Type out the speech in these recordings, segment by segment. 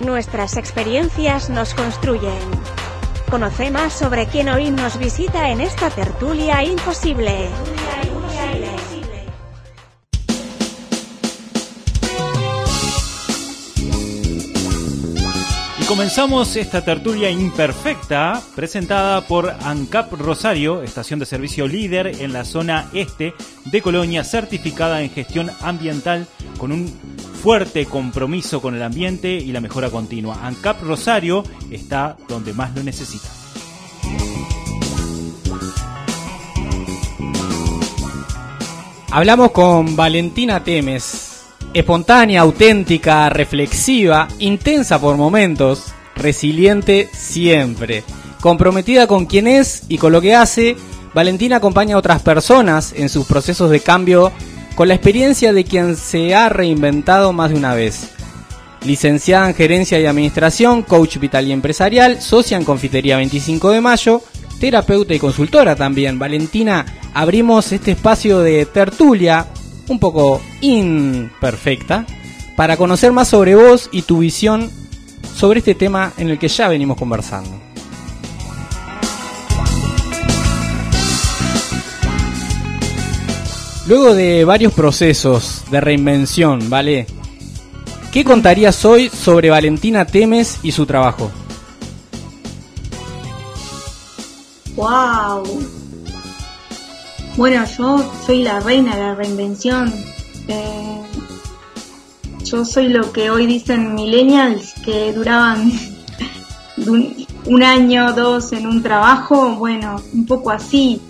Nuestras experiencias nos construyen. Conoce más sobre quién hoy nos visita en esta tertulia imposible. Y comenzamos esta tertulia imperfecta presentada por ANCAP Rosario, estación de servicio líder en la zona este de Colonia, certificada en gestión ambiental con un fuerte compromiso con el ambiente y la mejora continua. ANCAP Rosario está donde más lo necesita. Hablamos con Valentina Temes, espontánea, auténtica, reflexiva, intensa por momentos, resiliente siempre. Comprometida con quien es y con lo que hace, Valentina acompaña a otras personas en sus procesos de cambio con la experiencia de quien se ha reinventado más de una vez. Licenciada en Gerencia y Administración, coach vital y empresarial, socia en Confitería 25 de Mayo, terapeuta y consultora también. Valentina, abrimos este espacio de tertulia un poco imperfecta para conocer más sobre vos y tu visión sobre este tema en el que ya venimos conversando. Luego de varios procesos de reinvención, ¿vale? ¿Qué contarías hoy sobre Valentina Temes y su trabajo? ¡Wow! Bueno, yo soy la reina de la reinvención. Eh, yo soy lo que hoy dicen millennials que duraban un, un año o dos en un trabajo. Bueno, un poco así.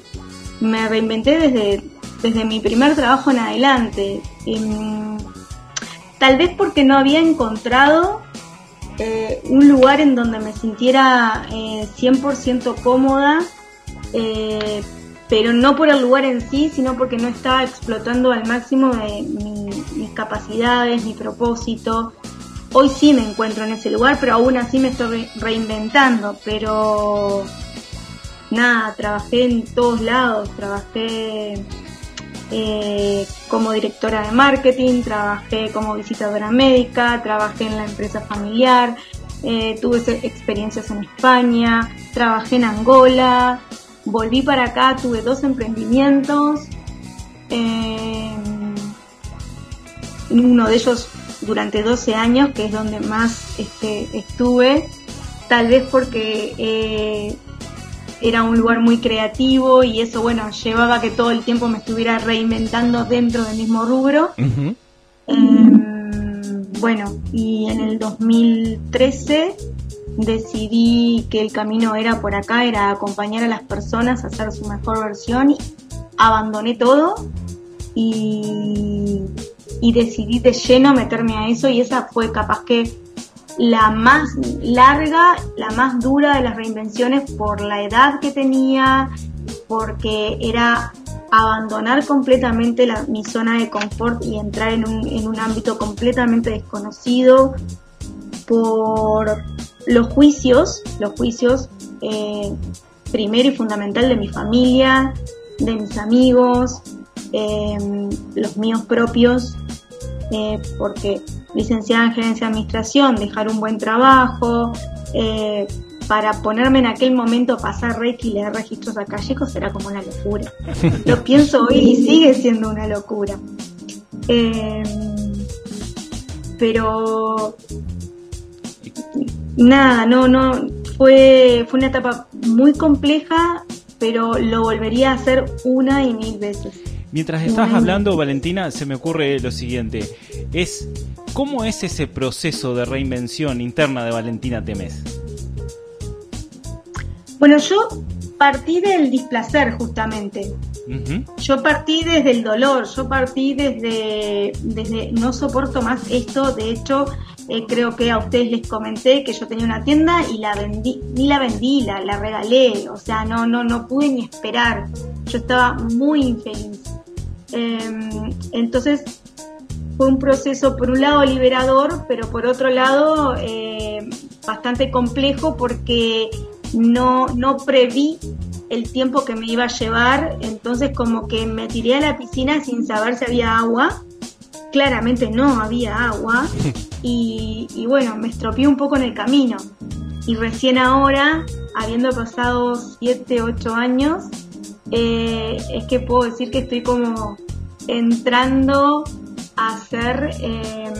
Me reinventé desde desde mi primer trabajo en adelante. tal vez porque no había encontrado eh, un lugar en donde me sintiera 100% eh, cómoda, eh, pero no por el lugar en sí, sino porque no estaba explotando al máximo de mis capacidades, mi propósito. Hoy sí me encuentro en ese lugar, pero aún así me estoy reinventando, pero nada, trabajé en todos lados, trabajé eh, como directora de marketing, trabajé como visitadora médica, trabajé en la empresa familiar, eh, tuve experiencias en España, trabajé en Angola, volví para acá, tuve dos emprendimientos, eh, uno de ellos durante 12 años, que es donde más este, estuve, tal vez porque era un lugar muy creativo y eso, bueno, llevaba que todo el tiempo me estuviera reinventando dentro del mismo rubro. Em, bueno, y en el 2013 decidí que el camino era por acá, era acompañar a las personas a hacer su mejor versión. Abandoné todo y, y decidí de lleno meterme a eso y esa fue capaz que la más larga, la más dura de las reinvenciones por la edad que tenía, porque era abandonar completamente la, mi zona de confort y entrar en un, en un ámbito completamente desconocido, por los juicios, los juicios eh, primero y fundamental de mi familia, de mis amigos, eh, los míos propios, eh, porque licenciada en gerencia de administración, dejar un buen trabajo, eh, para ponerme en aquel momento a pasar reiki y leer registros acálicos era como una locura. Lo pienso hoy y sigue siendo una locura. Eh, pero nada, no, no, fue, fue una etapa muy compleja, pero lo volvería a hacer una y mil veces. Mientras estás hablando, Valentina, se me ocurre lo siguiente. Es ¿cómo es ese proceso de reinvención interna de Valentina Temes? Bueno, yo partí del displacer justamente. Yo partí desde el dolor, yo partí desde, desde no soporto más esto, de hecho eh, creo que a ustedes les comenté que yo tenía una tienda y la vendí, ni la vendí, la, la regalé, o sea, no, no, no pude ni esperar, yo estaba muy infeliz. Em, entonces fue un proceso por un lado liberador, pero por otro lado eh, bastante complejo porque no, no preví el tiempo que me iba a llevar, entonces como que me tiré a la piscina sin saber si había agua. Claramente no había agua. Y, y bueno, me estropeé un poco en el camino. Y recién ahora, habiendo pasado 7, 8 años, eh, es que puedo decir que estoy como entrando a ser eh,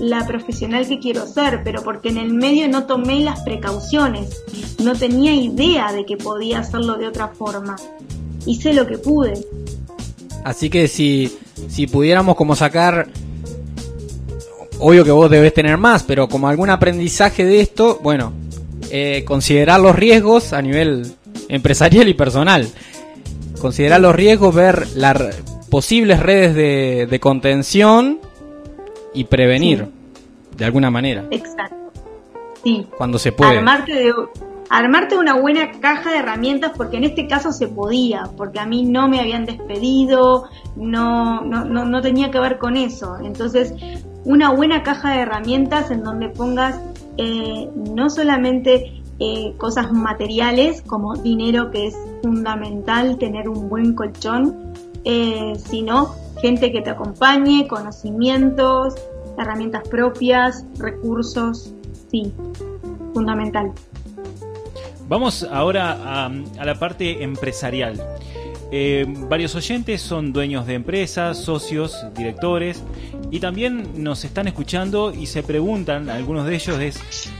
la profesional que quiero ser, pero porque en el medio no tomé las precauciones, no tenía idea de que podía hacerlo de otra forma. Hice lo que pude. Así que si, si pudiéramos como sacar, obvio que vos debes tener más, pero como algún aprendizaje de esto, bueno, eh, considerar los riesgos a nivel empresarial y personal. Considerar los riesgos, ver las posibles redes de, contención y prevenir de alguna manera. Exacto. Sí. Cuando se puede. Armarte de, armarte una buena caja de herramientas porque en este caso se podía, porque a mí no me habían despedido, no, no, no, tenía que ver con eso. Entonces, una buena caja de herramientas en donde pongas eh, no solamente eh, cosas materiales como dinero que es fundamental tener un buen colchón, eh, sino gente que te acompañe, conocimientos, herramientas propias, recursos, sí, fundamental. Vamos ahora a, la parte empresarial. Eh, varios oyentes son dueños de empresas, socios, directores y también nos están escuchando y se preguntan, algunos de ellos es,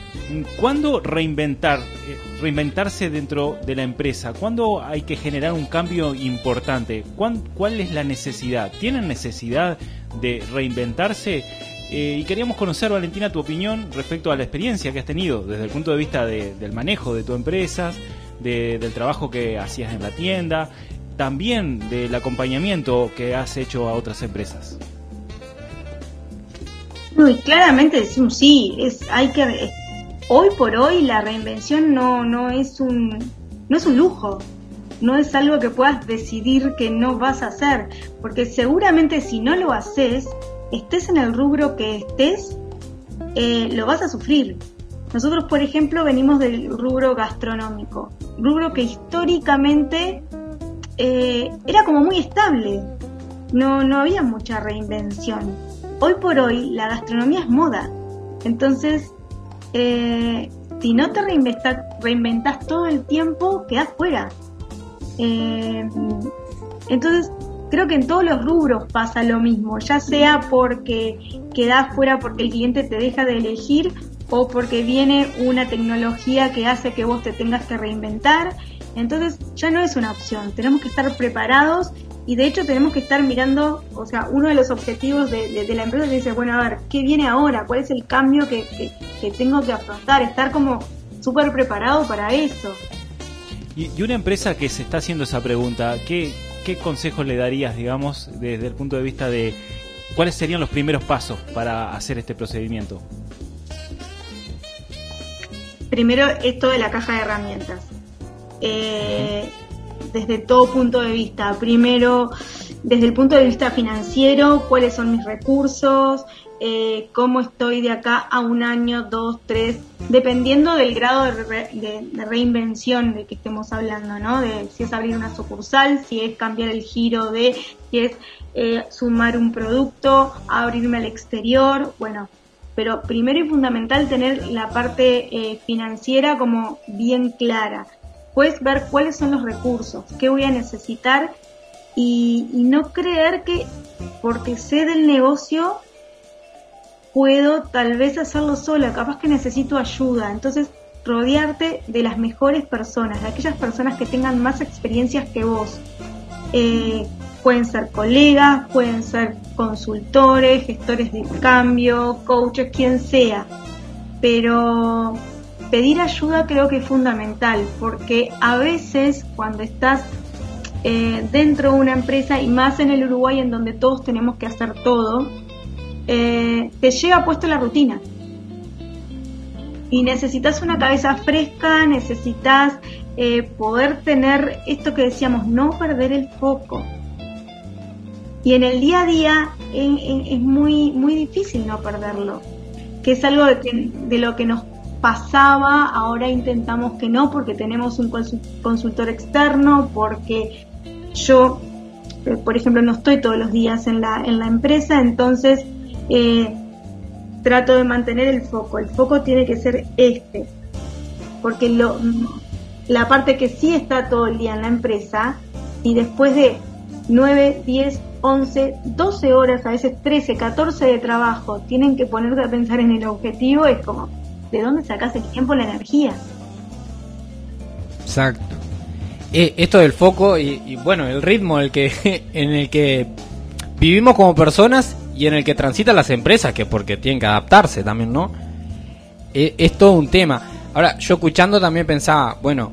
¿Cuándo reinventar, eh, reinventarse dentro de la empresa? ¿Cuándo hay que generar un cambio importante? ¿Cuál es la necesidad? ¿Tienen necesidad de reinventarse? Eh, y queríamos conocer, Valentina, tu opinión respecto a la experiencia que has tenido desde el punto de vista del manejo de tu empresa, del trabajo que hacías en la tienda, también del acompañamiento que has hecho a otras empresas. Muy claramente sí, es, hay que hoy por hoy la reinvención no, no, es un, no es un lujo, no es algo que puedas decidir que no vas a hacer, porque seguramente si no lo haces, estés en el rubro que estés, eh, lo vas a sufrir. Nosotros, por ejemplo, venimos del rubro gastronómico, rubro que históricamente eh, era como muy estable, no, no había mucha reinvención. Hoy por hoy la gastronomía es moda, entonces eh, si no te reinventas, todo el tiempo, quedas fuera. Eh, entonces, creo que en todos los rubros pasa lo mismo, ya sea porque quedas fuera porque el cliente te deja de elegir o porque viene una tecnología que hace que vos te tengas que reinventar. Entonces ya no es una opción, tenemos que estar preparados y de hecho tenemos que estar mirando, o sea, uno de los objetivos de, la empresa es decir, bueno, a ver, ¿qué viene ahora? ¿Cuál es el cambio que, tengo que afrontar? Estar como súper preparado para eso. Y, una empresa que se está haciendo esa pregunta, ¿qué, ¿qué consejos le darías, digamos, desde el punto de vista de cuáles serían los primeros pasos para hacer este procedimiento? Primero, esto de la caja de herramientas. Eh, desde todo punto de vista. Primero, desde el punto de vista financiero, cuáles son mis recursos, eh, cómo estoy de acá a un año, dos, tres, dependiendo del grado de, reinvención de que estemos hablando, ¿no? De si es abrir una sucursal, si es cambiar el giro de, si es eh, sumar un producto, abrirme al exterior, bueno. Pero primero y fundamental tener la parte eh, financiera como bien clara Puedes ver cuáles son los recursos, qué voy a necesitar y, no creer que porque sé del negocio puedo tal vez hacerlo sola, capaz que necesito ayuda. Entonces, rodearte de las mejores personas, de aquellas personas que tengan más experiencias que vos. Eh, pueden ser colegas, pueden ser consultores, gestores de cambio, coaches, quien sea. Pero pedir ayuda creo que es fundamental, porque a veces cuando estás eh, dentro de una empresa y más en el Uruguay en donde todos tenemos que hacer todo, eh, te llega puesto la rutina. Y necesitas una cabeza fresca, necesitas eh, poder tener esto que decíamos, no perder el foco. Y en el día a día es, muy, muy difícil no perderlo, que es algo de, de lo que nos pasaba, ahora intentamos que no porque tenemos un consultor externo, porque yo eh, por ejemplo, no estoy todos los días en la, en la empresa, entonces eh, trato de mantener el foco. El foco tiene que ser este, porque lo, la parte que sí está todo el día en la empresa, y después de 9, 10, 11, 12 horas, a veces 13, 14 de trabajo, tienen que ponerse a pensar en el objetivo, es como, ¿de dónde sacas el tiempo, la energía? Exacto. Eh, esto del foco y, bueno, el ritmo en el, que, en el que vivimos como personas y en el que transitan las empresas, que porque tienen que adaptarse también, ¿no? Eh, es todo un tema. Ahora, yo escuchando también pensaba, bueno,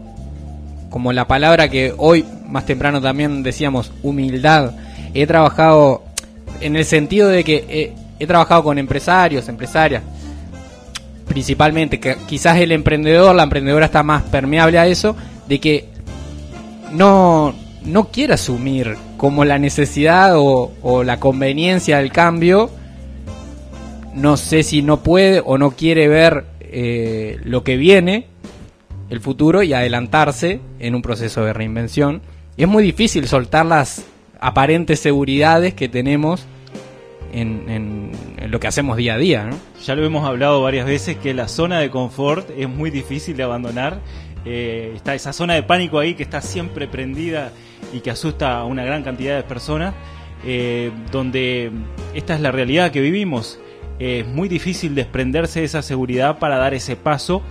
como la palabra que hoy más temprano también decíamos, humildad. He trabajado en el sentido de que he, trabajado con empresarios, empresarias, principalmente, que quizás el emprendedor, la emprendedora está más permeable a eso, de que no, no quiere asumir como la necesidad o, la conveniencia del cambio, no sé si no puede o no quiere ver eh, lo que viene, el futuro, y adelantarse en un proceso de reinvención. Es muy difícil soltar las aparentes seguridades que tenemos en, lo que hacemos día a día. ¿no? Ya lo hemos hablado varias veces que la zona de confort es muy difícil de abandonar. Eh, está esa zona de pánico ahí que está siempre prendida y que asusta a una gran cantidad de personas, eh, donde esta es la realidad que vivimos. es muy difícil desprenderse de esa seguridad para dar ese paso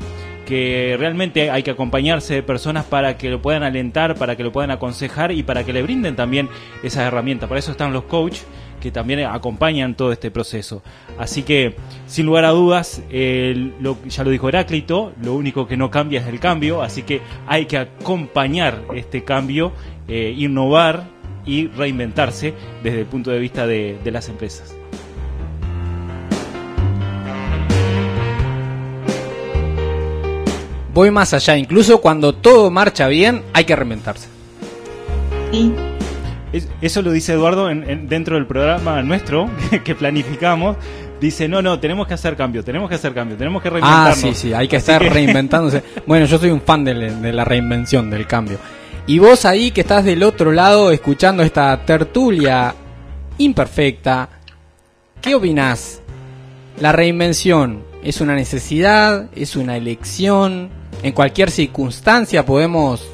que realmente hay que acompañarse de personas para que lo puedan alentar, para que lo puedan aconsejar y para que le brinden también esas herramientas. Para eso están los coaches que también acompañan todo este proceso. Así que, sin lugar a dudas, ya lo dijo Heráclito, lo único que no cambia es el cambio, así que hay que acompañar este cambio, eh, innovar y reinventarse desde el punto de vista de las empresas. voy más allá, incluso cuando todo marcha bien, hay que reinventarse. Sí. Eso lo dice Eduardo en, dentro del programa nuestro que planificamos. Dice, no, no, tenemos que hacer cambio, tenemos que hacer cambio, tenemos que reinventarnos. Ah, sí, sí, hay que estar reinventándose. bueno, yo soy un fan de, la reinvención, del cambio. Y vos ahí que estás del otro lado escuchando esta tertulia imperfecta, ¿qué opinás? ¿La reinvención es una necesidad? ¿Es una elección? en cualquier circunstancia podemos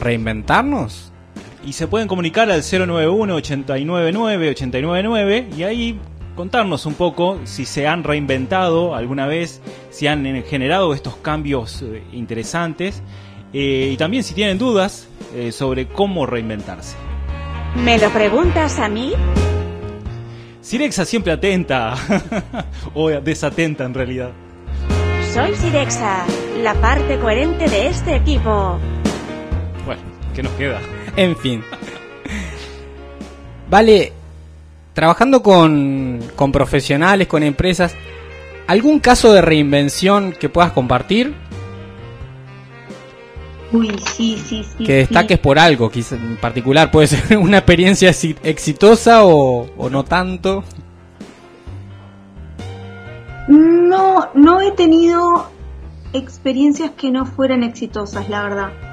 reinventarnos. Y se pueden comunicar al 091-899-899 y ahí contarnos un poco si se han reinventado alguna vez, si han eh, generado estos cambios eh, interesantes eh, y también si tienen dudas sobre cómo reinventarse. ¿Me lo preguntas a mí? Sirexa siempre atenta o desatenta en realidad. Soy Sirexa, la parte coherente de este equipo. Bueno, ¿qué nos queda? En fin. Vale, trabajando con, con profesionales, con empresas, ¿algún caso de reinvención que puedas compartir? Uy, sí, sí, sí. Que destaques por algo, quizás en particular. Puede ser una experiencia exitosa o, o no tanto. No, no he tenido experiencias que no fueran exitosas, la verdad.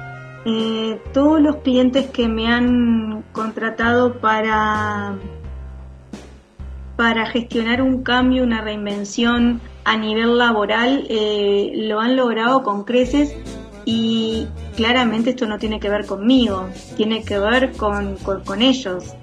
Eh, todos los clientes que me han contratado para, para gestionar un cambio, una reinvención a nivel laboral, eh, lo han logrado con creces y claramente esto no tiene que ver conmigo, tiene que ver con, con, ellos.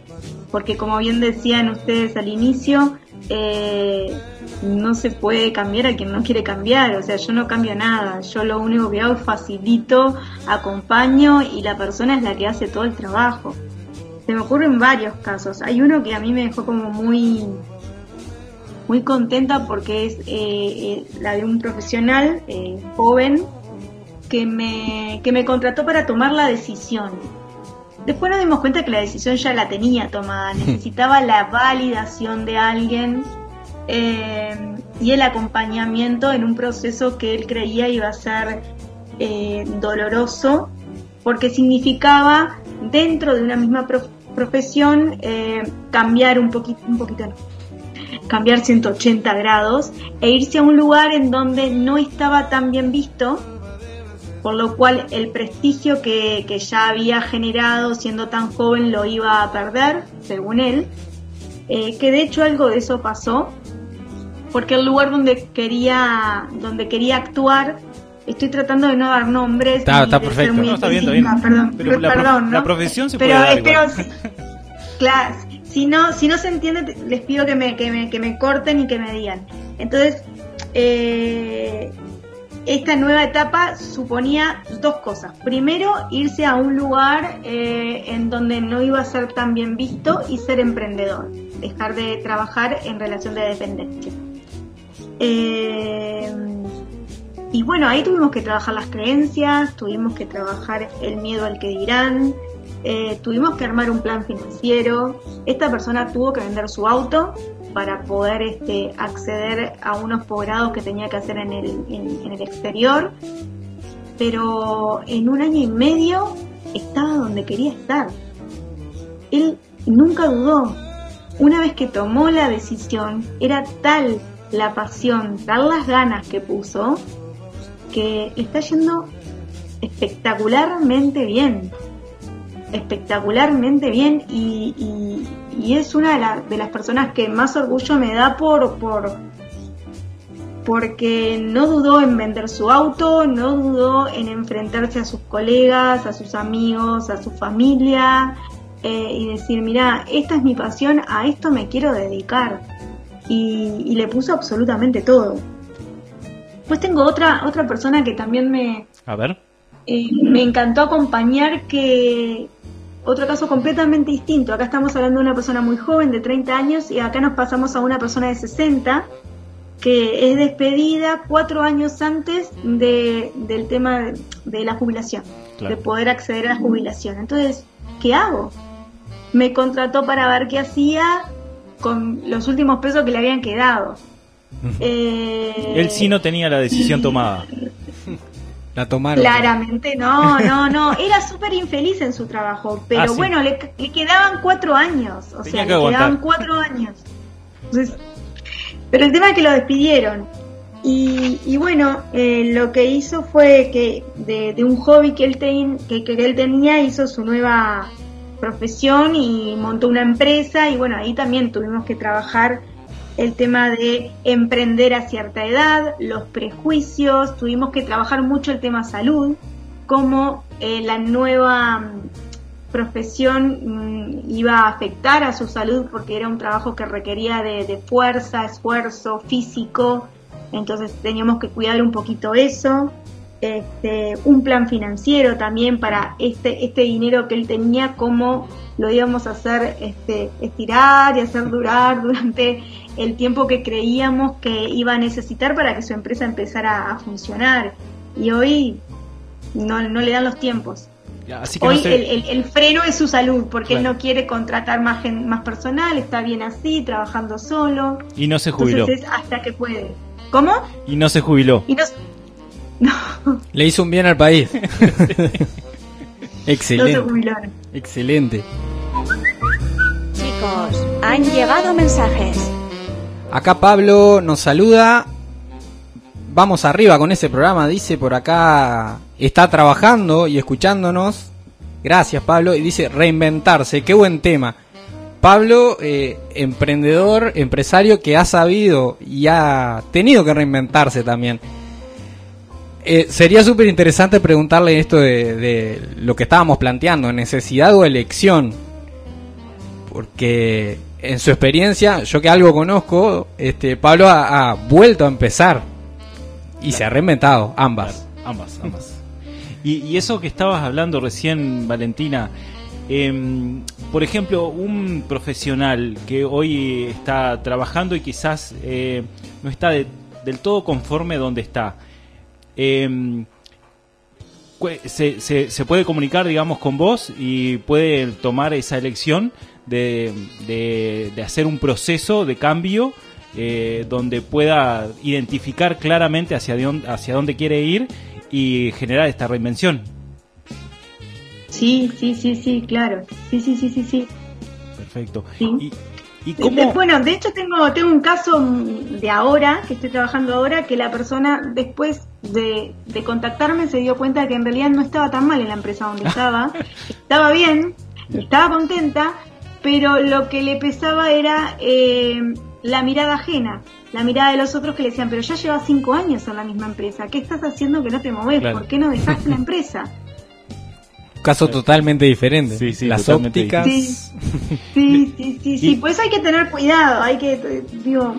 Porque como bien decían ustedes al inicio, eh, no se puede cambiar a quien no quiere cambiar, o sea, yo no cambio nada, yo lo único que hago es facilito, acompaño y la persona es la que hace todo el trabajo. Se me ocurren varios casos, hay uno que a mí me dejó como muy muy contenta porque es eh, eh, la de un profesional eh, joven que me, que me contrató para tomar la decisión. Después nos dimos cuenta que la decisión ya la tenía tomada, necesitaba la validación de alguien eh, y el acompañamiento en un proceso que él creía iba a ser eh, doloroso porque significaba dentro de una misma profesión eh, cambiar un poquito, un poquito cambiar 180 grados e irse a un lugar en donde no estaba tan bien visto por lo cual el prestigio que, que ya había generado siendo tan joven lo iba a perder, según él, eh, que de hecho algo de eso pasó, porque el lugar donde quería, donde quería actuar, estoy tratando de no dar nombres. Está, está de ser perfecto. muy No, está bien, está bien. Perdón, Pero la, perdón, la profesión se pero puede espero, claro, si no, si no se entiende, les pido que me, que me, que me corten y que me digan. Entonces, eh, esta nueva etapa suponía dos cosas. Primero, irse a un lugar eh, en donde no iba a ser tan bien visto y ser emprendedor, dejar de trabajar en relación de dependencia. Eh, y bueno, ahí tuvimos que trabajar las creencias, tuvimos que trabajar el miedo al que dirán, eh, tuvimos que armar un plan financiero. Esta persona tuvo que vender su auto para poder este, acceder a unos posgrados que tenía que hacer en el, exterior. Pero en un año y medio estaba donde quería estar. Él nunca dudó. Una vez que tomó la decisión, era tal la pasión, tal las ganas que puso, que está yendo espectacularmente bien. Espectacularmente bien y- y es una de, la- de las personas que más orgullo me da por, por porque no dudó en vender su auto, no dudó en enfrentarse a sus colegas, a sus amigos, a su familia eh, y decir, mira, esta es mi pasión, a esto me quiero dedicar. Y, y le puso absolutamente todo. Pues tengo otra, otra persona que también me, A ver. eh, me encantó acompañar que otro caso completamente distinto. Acá estamos hablando de una persona muy joven de 30 años y acá nos pasamos a una persona de 60 que es despedida cuatro años antes de, del tema de, de la jubilación, Claro. de poder acceder a la jubilación. Entonces, ¿qué hago? Me contrató para ver qué hacía con los últimos pesos que le habían quedado. Eh, Él sí no tenía la decisión tomada. La tomaron. Claramente no, no, no. Era súper infeliz en su trabajo, pero Ah, sí. bueno, le, le quedaban cuatro años. O Tenía sea, que le aguantar. quedaban cuatro años. Entonces, pero el tema es que lo despidieron. Y, y bueno, eh, lo que hizo fue que de, de un hobby que él, ten- que, que él tenía, hizo su nueva profesión y montó una empresa. Y bueno, ahí también tuvimos que trabajar el tema de emprender a cierta edad, los prejuicios, tuvimos que trabajar mucho el tema salud, cómo eh, la nueva mm, profesión mm, iba a afectar a su salud porque era un trabajo que requería de, de fuerza, esfuerzo físico, entonces teníamos que cuidar un poquito eso. Este, un plan financiero también para este, este dinero que él tenía, cómo lo íbamos a hacer este, estirar y hacer durar durante el tiempo que creíamos que iba a necesitar para que su empresa empezara a funcionar. Y hoy no, no le dan los tiempos. Así que Hoy no sé- el, el- el freno es su salud, porque él no quiere contratar más, gen- más personal, está bien así, trabajando solo. Y no se jubiló. Entonces es hasta que puede. ¿Cómo? Y no se jubiló. Y no, no, Le hizo un bien al país. no se Excelente. jubilaron. Excelente. Chicos, han llegado mensajes. Acá Pablo nos saluda. Vamos arriba con ese programa, dice por acá. Está trabajando y escuchándonos. Gracias Pablo. Y dice reinventarse. Qué buen tema. Pablo, eh, emprendedor, empresario que ha sabido y ha tenido que reinventarse también. Eh, sería súper interesante preguntarle esto de, de lo que estábamos planteando, necesidad o elección. Porque en su experiencia, yo que algo conozco, este Pablo ha, ha vuelto a empezar y se ha reinventado, ambas. Ambas, ambas. Y, y eso que estabas hablando recién, Valentina, em, por ejemplo, un profesional que hoy está trabajando y quizás eh, no está de- del todo conforme donde está, em, se, se- se puede comunicar, digamos, con vos y puede tomar esa elección de, de- de hacer un proceso de cambio eh, donde pueda identificar claramente hacia dónde, hacia dónde quiere ir y generar esta reinvención. Sí, sí, sí, sí, claro. Sí, sí, sí, sí, sí. Perfecto. Sí. Y ¿Y De- cómo? bueno, de hecho tengo, tengo un caso de ahora, que estoy trabajando ahora, que la persona después de, de contactarme se dio cuenta que en realidad no estaba tan mal en la empresa donde estaba, estaba bien, estaba contenta, pero lo que le pesaba era eh, la mirada ajena, la mirada de los otros que le decían, pero ya llevas cinco años en la misma empresa, ¿qué estás haciendo que no te moves? Claro. ¿Por qué no dejaste la empresa? Caso totalmente diferente. Sí, sí, Las totalmente ópticas. Sí, sí, sí, sí, sí, Y- pues hay que tener cuidado, hay que, eh, digo,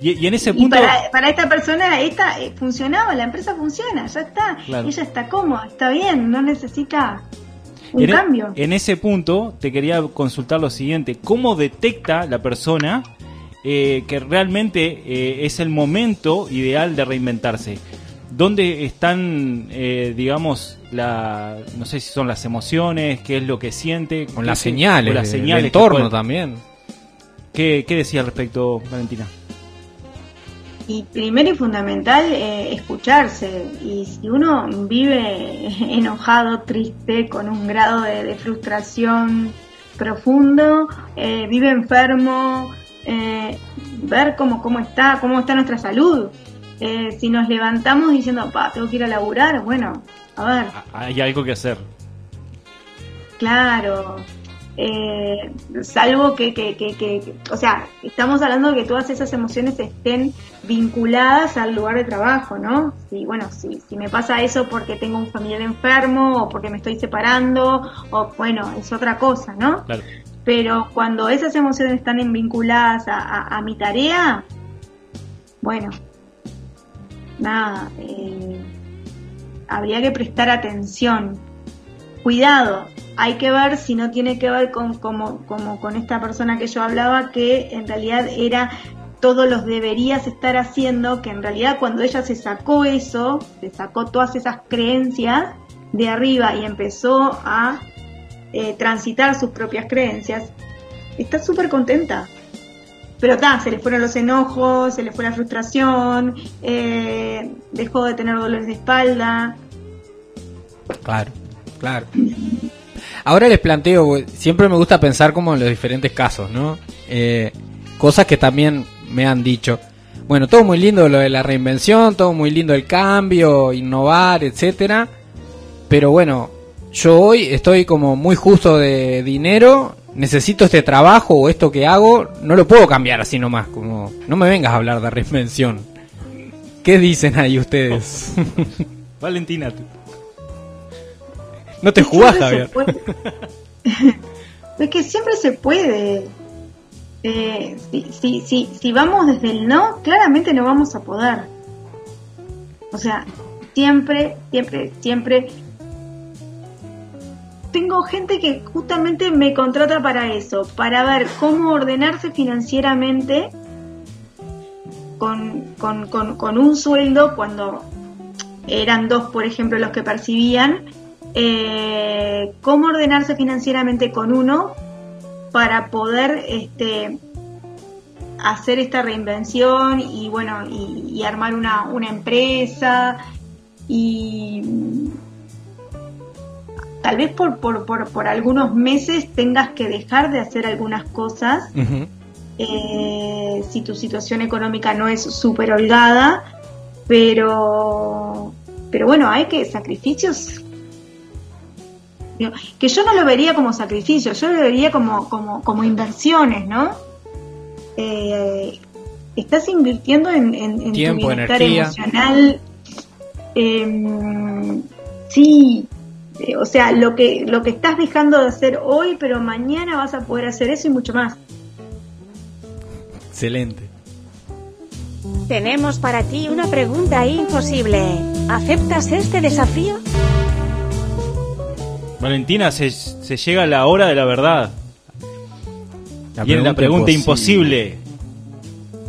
Y, y en ese Y punto, para, para esta persona, esta eh, funcionaba, la empresa funciona, ya está. Claro. Ella está cómoda, está bien, no necesita un en, e- cambio. en ese punto te quería consultar lo siguiente: ¿cómo detecta la persona eh, que realmente eh, es el momento ideal de reinventarse? ¿Dónde están, eh, digamos, la, no sé si son las emociones, qué es lo que siente? Con las señales, o las señales que entorno puede- también. ¿Qué, ¿Qué decía al respecto, Valentina? Y primero y fundamental, eh, escucharse. Y si uno vive enojado, triste, con un grado de, de frustración profundo, eh, vive enfermo, eh, ver cómo, cómo está, cómo está nuestra salud. Eh, si nos levantamos diciendo, pa, tengo que ir a laburar, bueno, a ver, Ah, Hay algo que hacer. Claro. Eh, salvo que, que, que, que- o sea, estamos hablando de que todas esas emociones estén vinculadas al lugar de trabajo, ¿no? Si, bueno, si, si me pasa eso porque tengo un familiar enfermo o porque me estoy separando, o bueno, es otra cosa, ¿no? Claro. Pero cuando esas emociones están vinculadas a, a- a mi tarea, bueno, nada, eh, habría que prestar atención. Cuidado, hay que ver si no tiene que ver con como, con esta persona que yo hablaba, que en realidad era todos los deberías estar haciendo, que en realidad cuando ella se sacó eso, se sacó todas esas creencias de arriba y empezó a eh, transitar sus propias creencias, está súper contenta. Pero está, se le fueron los enojos, se le fue la frustración, eh, dejó de tener dolores de espalda. Claro, claro. Ahora les planteo, siempre me gusta pensar como en los diferentes casos, ¿no? Eh, cosas que también me han dicho. Bueno, todo muy lindo lo de la reinvención, todo muy lindo el cambio, innovar, etcétera. Pero bueno, yo hoy estoy como muy justo de dinero, necesito este trabajo o esto que hago, no lo puedo cambiar así nomás, como no me vengas a hablar de reinvención. ¿Qué dicen ahí ustedes? Valentina, no te jugás, Javier. es que siempre se puede. Eh, si, si, si, si vamos desde el no, claramente no vamos a poder. O sea, siempre, siempre, siempre. Tengo gente que justamente me contrata para eso, para ver cómo ordenarse financieramente con, con, con, con un sueldo cuando eran dos, por ejemplo, los que percibían, eh, cómo ordenarse financieramente con uno para poder este, hacer esta reinvención y bueno y, y armar una, una empresa y tal vez por, por, por, por algunos meses tengas que dejar de hacer algunas cosas eh, si tu situación económica no es súper holgada, pero, pero bueno, hay que sacrificios. Que yo no lo vería como sacrificios, yo lo vería como, como, como inversiones, ¿no? Eh, estás invirtiendo en, en, en Tiempo, tu bienestar energía. emocional. Em, sí, eh, o sea, lo que, lo que estás dejando de hacer hoy, pero mañana vas a poder hacer eso y mucho más. Excelente. Tenemos para ti una pregunta imposible. ¿Aceptas este desafío? Valentina, se, se llega la hora de la verdad. Viene la pregunta imposible.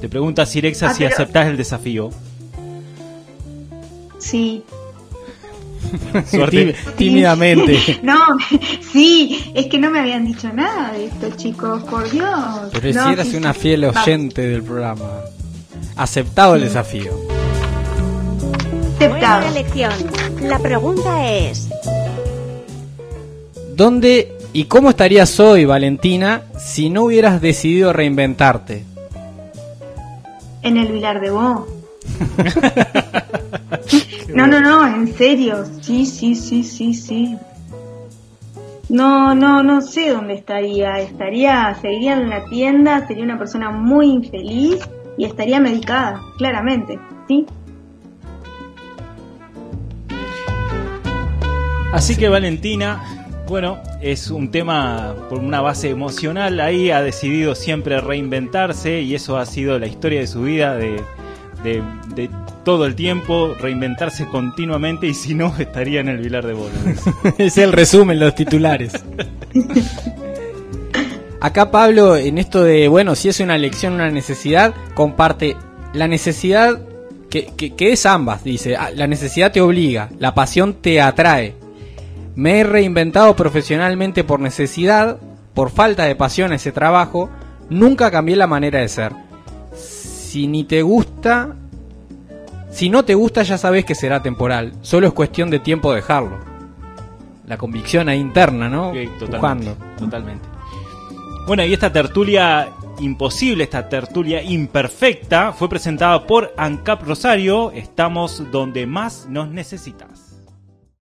Te pregunta Sirexa Ah, si pero- aceptás el desafío. Sí. Suerte. Tí- Tímidamente. No, sí, es que no me habían dicho nada de esto, chicos, por Dios. Pero No, si eras sí, una fiel Va, oyente del programa. Aceptado el desafío. Buena Aceptado. elección. La pregunta es, ¿Dónde ¿Y cómo estarías hoy, Valentina, si no hubieras decidido reinventarte? En el Vilar de Bo. no, no, no, en serio. Sí, sí, sí, sí, sí. No, no, no sé dónde estaría. Estaría, seguiría en la tienda, sería una persona muy infeliz y estaría medicada, claramente, ¿sí? Así que Valentina, bueno, es un tema por una base emocional, ahí ha decidido siempre reinventarse y eso ha sido la historia de su vida, de, de, todo el tiempo, reinventarse continuamente y si no estaría en el Vilar de Bolos. es el resumen, los titulares. Acá Pablo, en esto de, bueno, si es una elección, una necesidad, comparte la necesidad que, que, que es ambas, dice, ah, la necesidad te obliga, la pasión te atrae me he reinventado profesionalmente por necesidad, por falta de pasión a ese trabajo, nunca cambié la manera de ser. Si ni te gusta, si no te gusta ya sabes que será temporal, solo es cuestión de tiempo dejarlo. La convicción ahí interna, ¿no? totalmente, totalmente. Bueno, y esta tertulia imposible, esta tertulia imperfecta, fue presentada por ANCAP Rosario. Estamos donde más nos necesitas.